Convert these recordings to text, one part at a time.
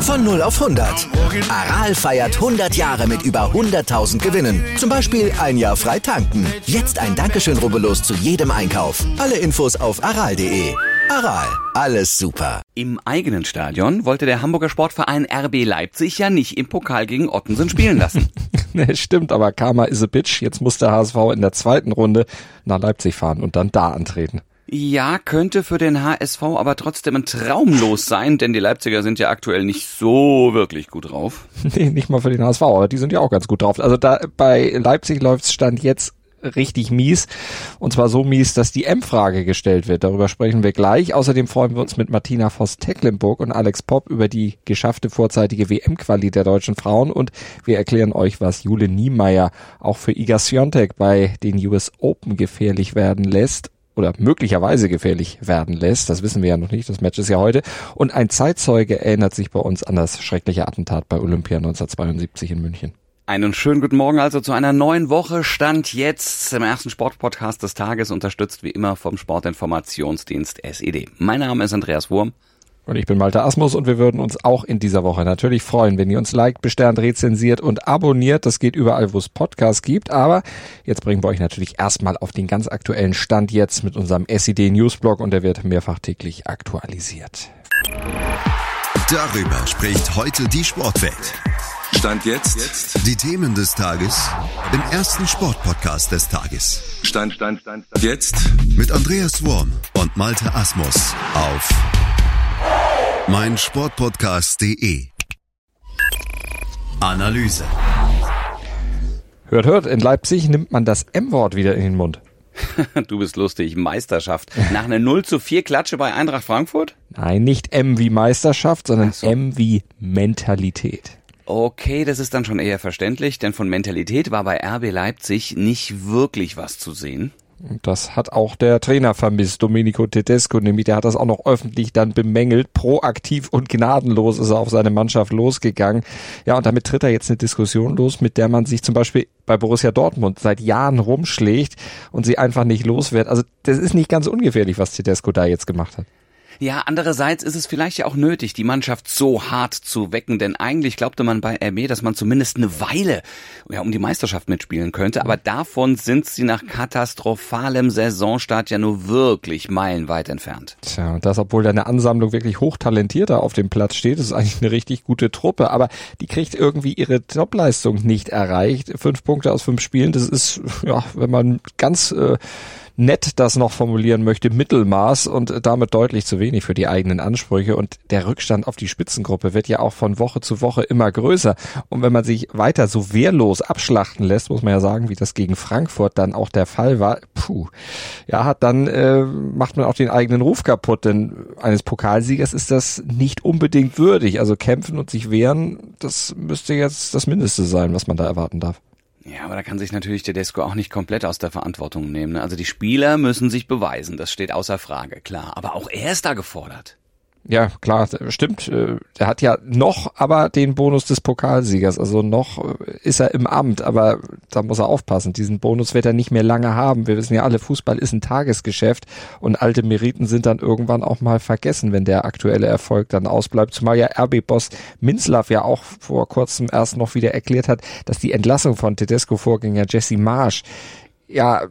Von 0 auf 100. Aral feiert 100 Jahre mit über 100.000 Gewinnen. Zum Beispiel ein Jahr frei tanken. Jetzt ein Dankeschön, rubbellos zu jedem Einkauf. Alle Infos auf aral.de. Aral, alles super. Im eigenen Stadion wollte der Hamburger Sportverein RB Leipzig ja nicht im Pokal gegen Ottensen spielen lassen. nee, stimmt, aber Karma is a bitch. Jetzt muss der HSV in der zweiten Runde nach Leipzig fahren und dann da antreten. Ja, könnte für den HSV aber trotzdem ein Traum los sein, denn die Leipziger sind ja aktuell nicht so wirklich gut drauf. Nee, nicht mal für den HSV, aber die sind ja auch ganz gut drauf. Also da bei Leipzig läuft's Stand jetzt richtig mies. Und zwar so mies, dass die M-Frage gestellt wird. Darüber sprechen wir gleich. Außerdem freuen wir uns mit Martina Voss-Tecklenburg und Alex Popp über die geschaffte vorzeitige WM-Quali der deutschen Frauen. Und wir erklären euch, was Jule Niemeyer auch für Iga Swiatek bei den US Open gefährlich werden lässt oder möglicherweise gefährlich werden lässt. Das wissen wir ja noch nicht. Das Match ist ja heute. Und ein Zeitzeuge erinnert sich bei uns an das schreckliche Attentat bei Olympia 1972 in München. Einen schönen guten Morgen also zu einer neuen Woche. Stand jetzt im ersten Sportpodcast des Tages, unterstützt wie immer vom Sportinformationsdienst SED. Mein Name ist Andreas Wurm. Und ich bin Malte Asmus und wir würden uns auch in dieser Woche natürlich freuen, wenn ihr uns liked, besternt, rezensiert und abonniert. Das geht überall, wo es Podcasts gibt. Aber jetzt bringen wir euch natürlich erstmal auf den ganz aktuellen Stand jetzt mit unserem SED Newsblog und der wird mehrfach täglich aktualisiert. Darüber spricht heute die Sportwelt. Stand jetzt. Die Themen des Tages im ersten Sportpodcast des Tages. Stand, Stand, Stand, Stand. Jetzt mit Andreas Worm und Malte Asmus auf meinsportpodcast.de. Analyse. Hört, hört, in Leipzig nimmt man das M-Wort wieder in den Mund. du bist lustig. Meisterschaft. Nach einer 0 zu 4 Klatsche bei Eintracht Frankfurt? Nein, nicht M wie Meisterschaft, sondern so. M wie Mentalität. Okay, das ist dann schon eher verständlich, denn von Mentalität war bei RB Leipzig nicht wirklich was zu sehen. Das hat auch der Trainer vermisst, Domenico Tedesco, nämlich der hat das auch noch öffentlich dann bemängelt. Proaktiv und gnadenlos ist er auf seine Mannschaft losgegangen. Ja, und damit tritt er jetzt eine Diskussion los, mit der man sich zum Beispiel bei Borussia Dortmund seit Jahren rumschlägt und sie einfach nicht los wird. Also das ist nicht ganz ungefährlich, was Tedesco da jetzt gemacht hat. Ja, andererseits ist es vielleicht ja auch nötig, die Mannschaft so hart zu wecken, denn eigentlich glaubte man bei RB, dass man zumindest eine Weile ja, um die Meisterschaft mitspielen könnte, aber davon sind sie nach katastrophalem Saisonstart ja nur wirklich meilenweit entfernt. Tja, und das, obwohl da eine Ansammlung wirklich hochtalentierter auf dem Platz steht, ist eigentlich eine richtig gute Truppe, aber die kriegt irgendwie ihre Topleistung nicht erreicht. Fünf Punkte aus fünf Spielen, das ist, ja, wenn man ganz äh, nett das noch formulieren möchte, Mittelmaß und damit deutlich zu wenig für die eigenen Ansprüche. Und der Rückstand auf die Spitzengruppe wird ja auch von Woche zu Woche immer größer. Und wenn man sich weiter so wehrlos abschlachten lässt, muss man ja sagen, wie das gegen Frankfurt dann auch der Fall war, puh, ja, hat dann äh, macht man auch den eigenen Ruf kaputt, denn eines Pokalsiegers ist das nicht unbedingt würdig. Also kämpfen und sich wehren, das müsste jetzt das Mindeste sein, was man da erwarten darf. Ja, aber da kann sich natürlich Tedesco auch nicht komplett aus der Verantwortung nehmen. Ne? Also die Spieler müssen sich beweisen, das steht außer Frage, klar. Aber auch er ist da gefordert. Ja, klar, stimmt. Äh, er hat ja noch aber den Bonus des Pokalsiegers. Also noch äh, ist er im Amt, aber da muss er aufpassen. Diesen Bonus wird er nicht mehr lange haben. Wir wissen ja alle, Fußball ist ein Tagesgeschäft und alte Meriten sind dann irgendwann auch mal vergessen, wenn der aktuelle Erfolg dann ausbleibt. Zumal ja RB-Boss Minzlaff ja auch vor kurzem erst noch wieder erklärt hat, dass die Entlassung von Tedesco-Vorgänger Jesse Marsch ja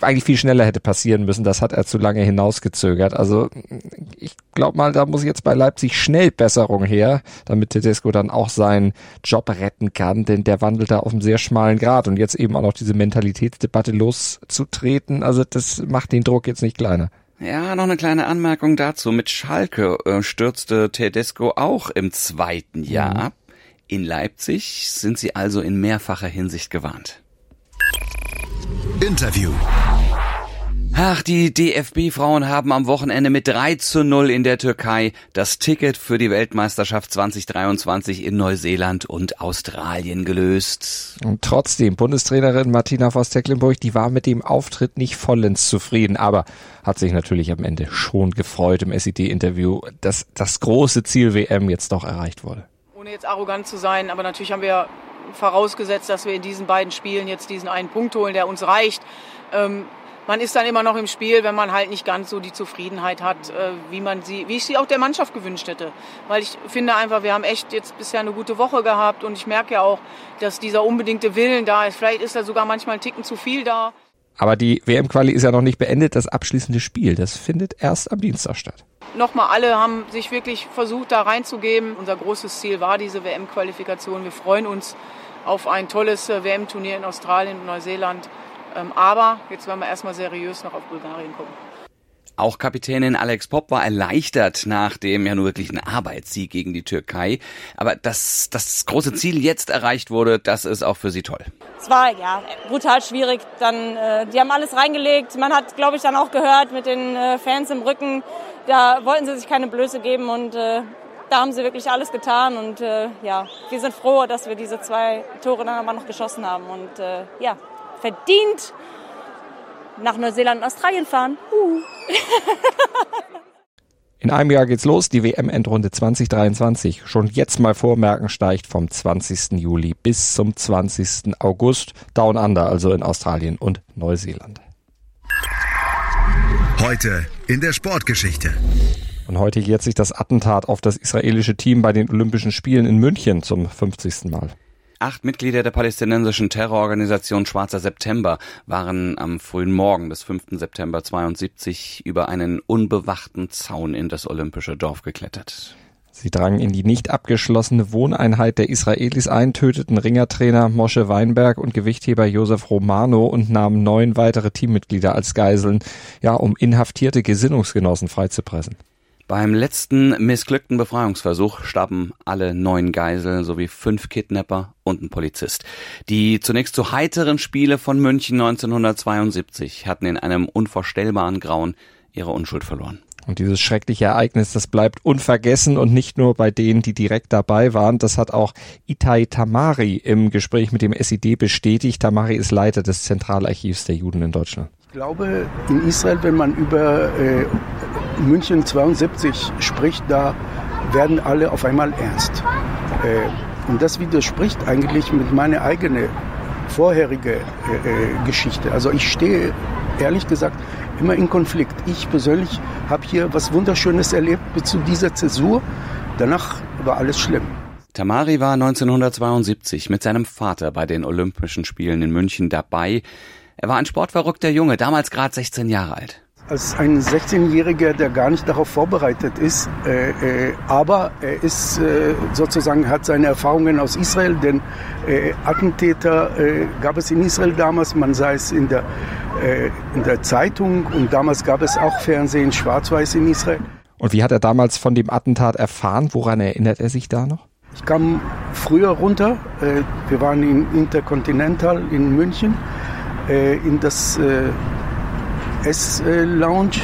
eigentlich viel schneller hätte passieren müssen. Das hat er zu lange hinausgezögert. Also ich glaube mal, da muss jetzt bei Leipzig schnell Besserung her, damit Tedesco dann auch seinen Job retten kann, denn der wandelt da auf einem sehr schmalen Grad und jetzt eben auch noch diese Mentalitätsdebatte loszutreten. Also das macht den Druck jetzt nicht kleiner. Ja, noch eine kleine Anmerkung dazu. Mit Schalke äh, stürzte Tedesco auch im zweiten Jahr. Mhm. In Leipzig sind sie also in mehrfacher Hinsicht gewarnt. Interview. Ach, die DFB-Frauen haben am Wochenende mit 3 zu 0 in der Türkei das Ticket für die Weltmeisterschaft 2023 in Neuseeland und Australien gelöst. Und trotzdem, Bundestrainerin Martina Voss-Tecklenburg, die war mit dem Auftritt nicht vollends zufrieden, aber hat sich natürlich am Ende schon gefreut im SED-Interview, dass das große Ziel WM jetzt doch erreicht wurde. Ohne jetzt arrogant zu sein, aber natürlich haben wir vorausgesetzt, dass wir in diesen beiden Spielen jetzt diesen einen Punkt holen, der uns reicht. Ähm, man ist dann immer noch im Spiel, wenn man halt nicht ganz so die Zufriedenheit hat, äh, wie man sie, wie ich sie auch der Mannschaft gewünscht hätte. Weil ich finde einfach, wir haben echt jetzt bisher eine gute Woche gehabt und ich merke ja auch, dass dieser unbedingte Willen da ist. Vielleicht ist da sogar manchmal ein Ticken zu viel da. Aber die WM-Quali ist ja noch nicht beendet, das abschließende Spiel. Das findet erst am Dienstag statt. Nochmal, alle haben sich wirklich versucht, da reinzugeben. Unser großes Ziel war diese WM-Qualifikation. Wir freuen uns auf ein tolles äh, WM-Turnier in Australien und Neuseeland. Ähm, aber jetzt werden wir erstmal seriös noch auf Bulgarien gucken. Auch Kapitänin Alex Popp war erleichtert nach dem ja nur wirklichen Arbeitssieg gegen die Türkei. Aber dass das große Ziel jetzt erreicht wurde, das ist auch für sie toll. Es war ja brutal schwierig. Dann, äh, die haben alles reingelegt. Man hat, glaube ich, dann auch gehört mit den äh, Fans im Rücken. Da wollten sie sich keine Blöße geben und äh, da haben sie wirklich alles getan. Und äh, ja, wir sind froh, dass wir diese zwei Tore dann aber noch geschossen haben. Und äh, ja, verdient nach Neuseeland und Australien fahren. Uh. In einem Jahr geht's los, die WM-Endrunde 2023. Schon jetzt mal vormerken, steigt vom 20. Juli bis zum 20. August Down Under, also in Australien und Neuseeland. Heute in der Sportgeschichte. Und heute jährt sich das Attentat auf das israelische Team bei den Olympischen Spielen in München zum 50. Mal. Acht Mitglieder der palästinensischen Terrororganisation Schwarzer September waren am frühen Morgen des 5. September 72 über einen unbewachten Zaun in das olympische Dorf geklettert. Sie drangen in die nicht abgeschlossene Wohneinheit der Israelis ein, töteten Ringertrainer Mosche Weinberg und Gewichtheber Josef Romano und nahmen neun weitere Teammitglieder als Geiseln, ja, um inhaftierte Gesinnungsgenossen freizupressen. Beim letzten missglückten Befreiungsversuch starben alle neun Geiseln sowie fünf Kidnapper und ein Polizist. Die zunächst so heiteren Spiele von München 1972 hatten in einem unvorstellbaren Grauen ihre Unschuld verloren. Und dieses schreckliche Ereignis, das bleibt unvergessen und nicht nur bei denen, die direkt dabei waren. Das hat auch Itai Tamari im Gespräch mit dem SID bestätigt. Tamari ist Leiter des Zentralarchivs der Juden in Deutschland. Ich glaube, in Israel, wenn man über äh, München 72 spricht, da werden alle auf einmal ernst. Äh, und das widerspricht eigentlich mit meiner eigenen vorherige äh, äh, Geschichte. Also ich stehe ehrlich gesagt immer in Konflikt. Ich persönlich habe hier was Wunderschönes erlebt bis zu dieser Zäsur. Danach war alles schlimm. Tamari war 1972 mit seinem Vater bei den Olympischen Spielen in München dabei. Er war ein sportverrückter Junge, damals gerade 16 Jahre alt. Als ein 16-Jähriger, der gar nicht darauf vorbereitet ist, äh, äh, aber er ist äh, sozusagen hat seine Erfahrungen aus Israel, denn äh, Attentäter äh, gab es in Israel damals, man sah es in der, äh, in der Zeitung und damals gab es auch Fernsehen schwarz-weiß in Israel. Und wie hat er damals von dem Attentat erfahren? Woran erinnert er sich da noch? Ich kam früher runter, wir waren in Intercontinental in München in das S-Lounge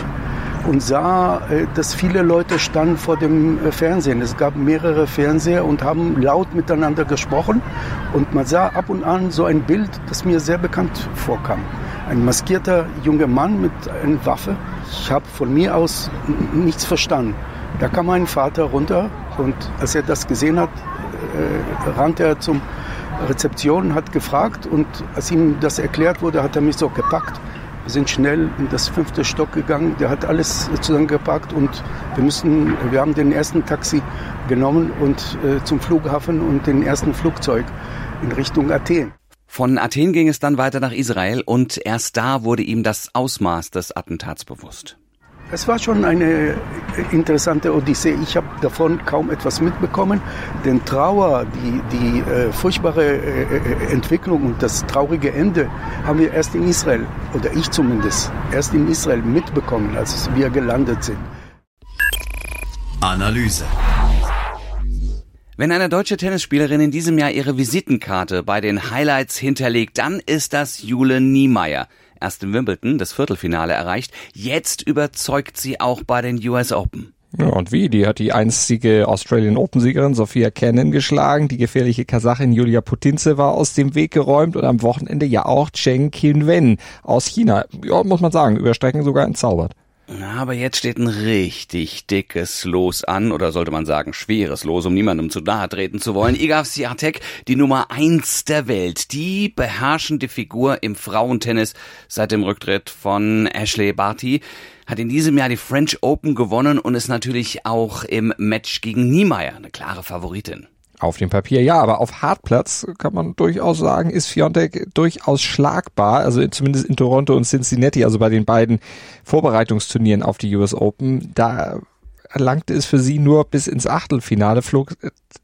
und sah, äh, dass viele Leute standen vor dem Fernsehen. Es gab mehrere Fernseher und haben laut miteinander gesprochen. Und man sah ab und an so ein Bild, das mir sehr bekannt vorkam. Ein maskierter junger Mann mit einer Waffe. Ich habe von mir aus nichts verstanden. Da kam mein Vater runter und als er das gesehen hat, äh, rannte er zum Rezeption, hat gefragt und als ihm das erklärt wurde, hat er mich so gepackt. Wir sind schnell in das fünfte Stock gegangen. Der hat alles zusammengepackt und wir müssen, wir haben den ersten Taxi genommen und äh, zum Flughafen und den ersten Flugzeug in Richtung Athen. Von Athen ging es dann weiter nach Israel und erst da wurde ihm das Ausmaß des Attentats bewusst. Es war schon eine interessante Odyssee. Ich habe davon kaum etwas mitbekommen. Denn Trauer, die, die äh, furchtbare äh, äh, Entwicklung und das traurige Ende haben wir erst in Israel, oder ich zumindest, erst in Israel mitbekommen, als wir gelandet sind. Analyse. Wenn eine deutsche Tennisspielerin in diesem Jahr ihre Visitenkarte bei den Highlights hinterlegt, dann ist das Jule Niemeyer erst in Wimbledon das Viertelfinale erreicht. Jetzt überzeugt sie auch bei den US Open. Ja, und wie? Die hat die einstige Australian Open-Siegerin Sophia Cannon geschlagen. Die gefährliche Kasachin Julia Putinze war aus dem Weg geräumt und am Wochenende ja auch Cheng Qinwen aus China. Ja, muss man sagen, über Strecken sogar entzaubert. Aber jetzt steht ein richtig dickes Los an, oder sollte man sagen schweres Los, um niemandem zu nahe treten zu wollen. Igaf Swiatek, die Nummer eins der Welt, die beherrschende Figur im Frauentennis seit dem Rücktritt von Ashley Barty, hat in diesem Jahr die French Open gewonnen und ist natürlich auch im Match gegen Niemeyer eine klare Favoritin. Auf dem Papier ja, aber auf Hartplatz kann man durchaus sagen, ist Fiontek durchaus schlagbar. Also zumindest in Toronto und Cincinnati, also bei den beiden Vorbereitungsturnieren auf die US Open, da erlangte es für sie nur bis ins Achtelfinale, flog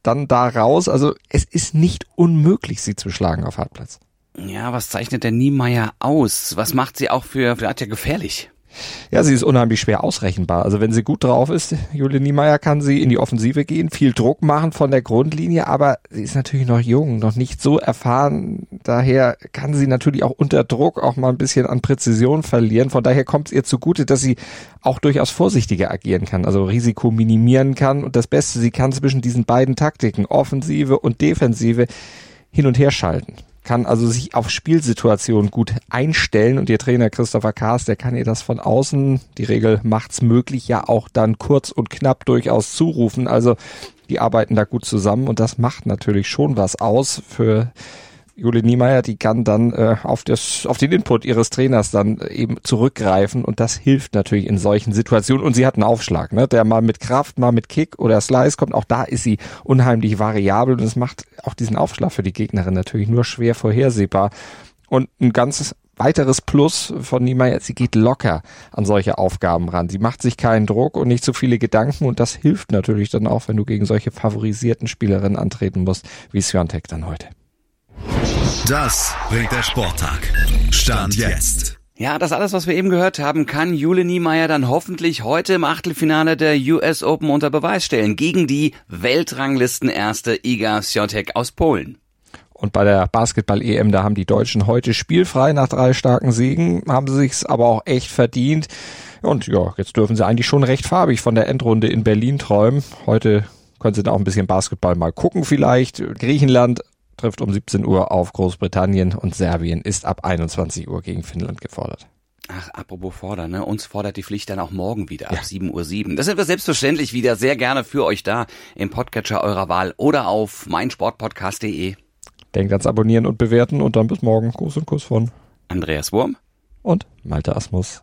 dann da raus. Also es ist nicht unmöglich, sie zu schlagen auf Hartplatz. Ja, was zeichnet der Niemeyer aus? Was macht sie auch für, für Atja gefährlich? Ja, sie ist unheimlich schwer ausrechenbar. Also wenn sie gut drauf ist, Julie Niemeyer kann sie in die Offensive gehen, viel Druck machen von der Grundlinie, aber sie ist natürlich noch jung, noch nicht so erfahren. Daher kann sie natürlich auch unter Druck auch mal ein bisschen an Präzision verlieren. Von daher kommt es ihr zugute, dass sie auch durchaus vorsichtiger agieren kann, also Risiko minimieren kann. Und das Beste, sie kann zwischen diesen beiden Taktiken, Offensive und Defensive, hin und her schalten kann also sich auf Spielsituationen gut einstellen und ihr Trainer Christopher Kaas, der kann ihr das von außen, die Regel macht's möglich, ja auch dann kurz und knapp durchaus zurufen. Also die arbeiten da gut zusammen und das macht natürlich schon was aus für Jule Niemeyer, die kann dann äh, auf, das, auf den Input ihres Trainers dann eben zurückgreifen und das hilft natürlich in solchen Situationen. Und sie hat einen Aufschlag, ne? der mal mit Kraft, mal mit Kick oder Slice kommt. Auch da ist sie unheimlich variabel und es macht auch diesen Aufschlag für die Gegnerin natürlich nur schwer vorhersehbar. Und ein ganzes weiteres Plus von Niemeyer, sie geht locker an solche Aufgaben ran. Sie macht sich keinen Druck und nicht zu so viele Gedanken und das hilft natürlich dann auch, wenn du gegen solche favorisierten Spielerinnen antreten musst, wie Swiatek dann heute. Das bringt der Sporttag. Stand jetzt. Ja, das alles, was wir eben gehört haben, kann Jule Niemeyer dann hoffentlich heute im Achtelfinale der US Open unter Beweis stellen gegen die Weltranglistenerste Iga Swiatek aus Polen. Und bei der Basketball-EM, da haben die Deutschen heute spielfrei nach drei starken Siegen, haben sie sich's aber auch echt verdient. Und ja, jetzt dürfen sie eigentlich schon recht farbig von der Endrunde in Berlin träumen. Heute können sie da auch ein bisschen Basketball mal gucken vielleicht. Griechenland trifft um 17 Uhr auf Großbritannien und Serbien ist ab 21 Uhr gegen Finnland gefordert. Ach, apropos fordern, ne? Uns fordert die Pflicht dann auch morgen wieder ab ja. 7.07 Uhr. 7. Das sind wir selbstverständlich wieder sehr gerne für euch da im Podcatcher eurer Wahl oder auf meinsportpodcast.de. Denkt ans Abonnieren und Bewerten und dann bis morgen. Gruß und Kuss von Andreas Wurm und Malte Asmus.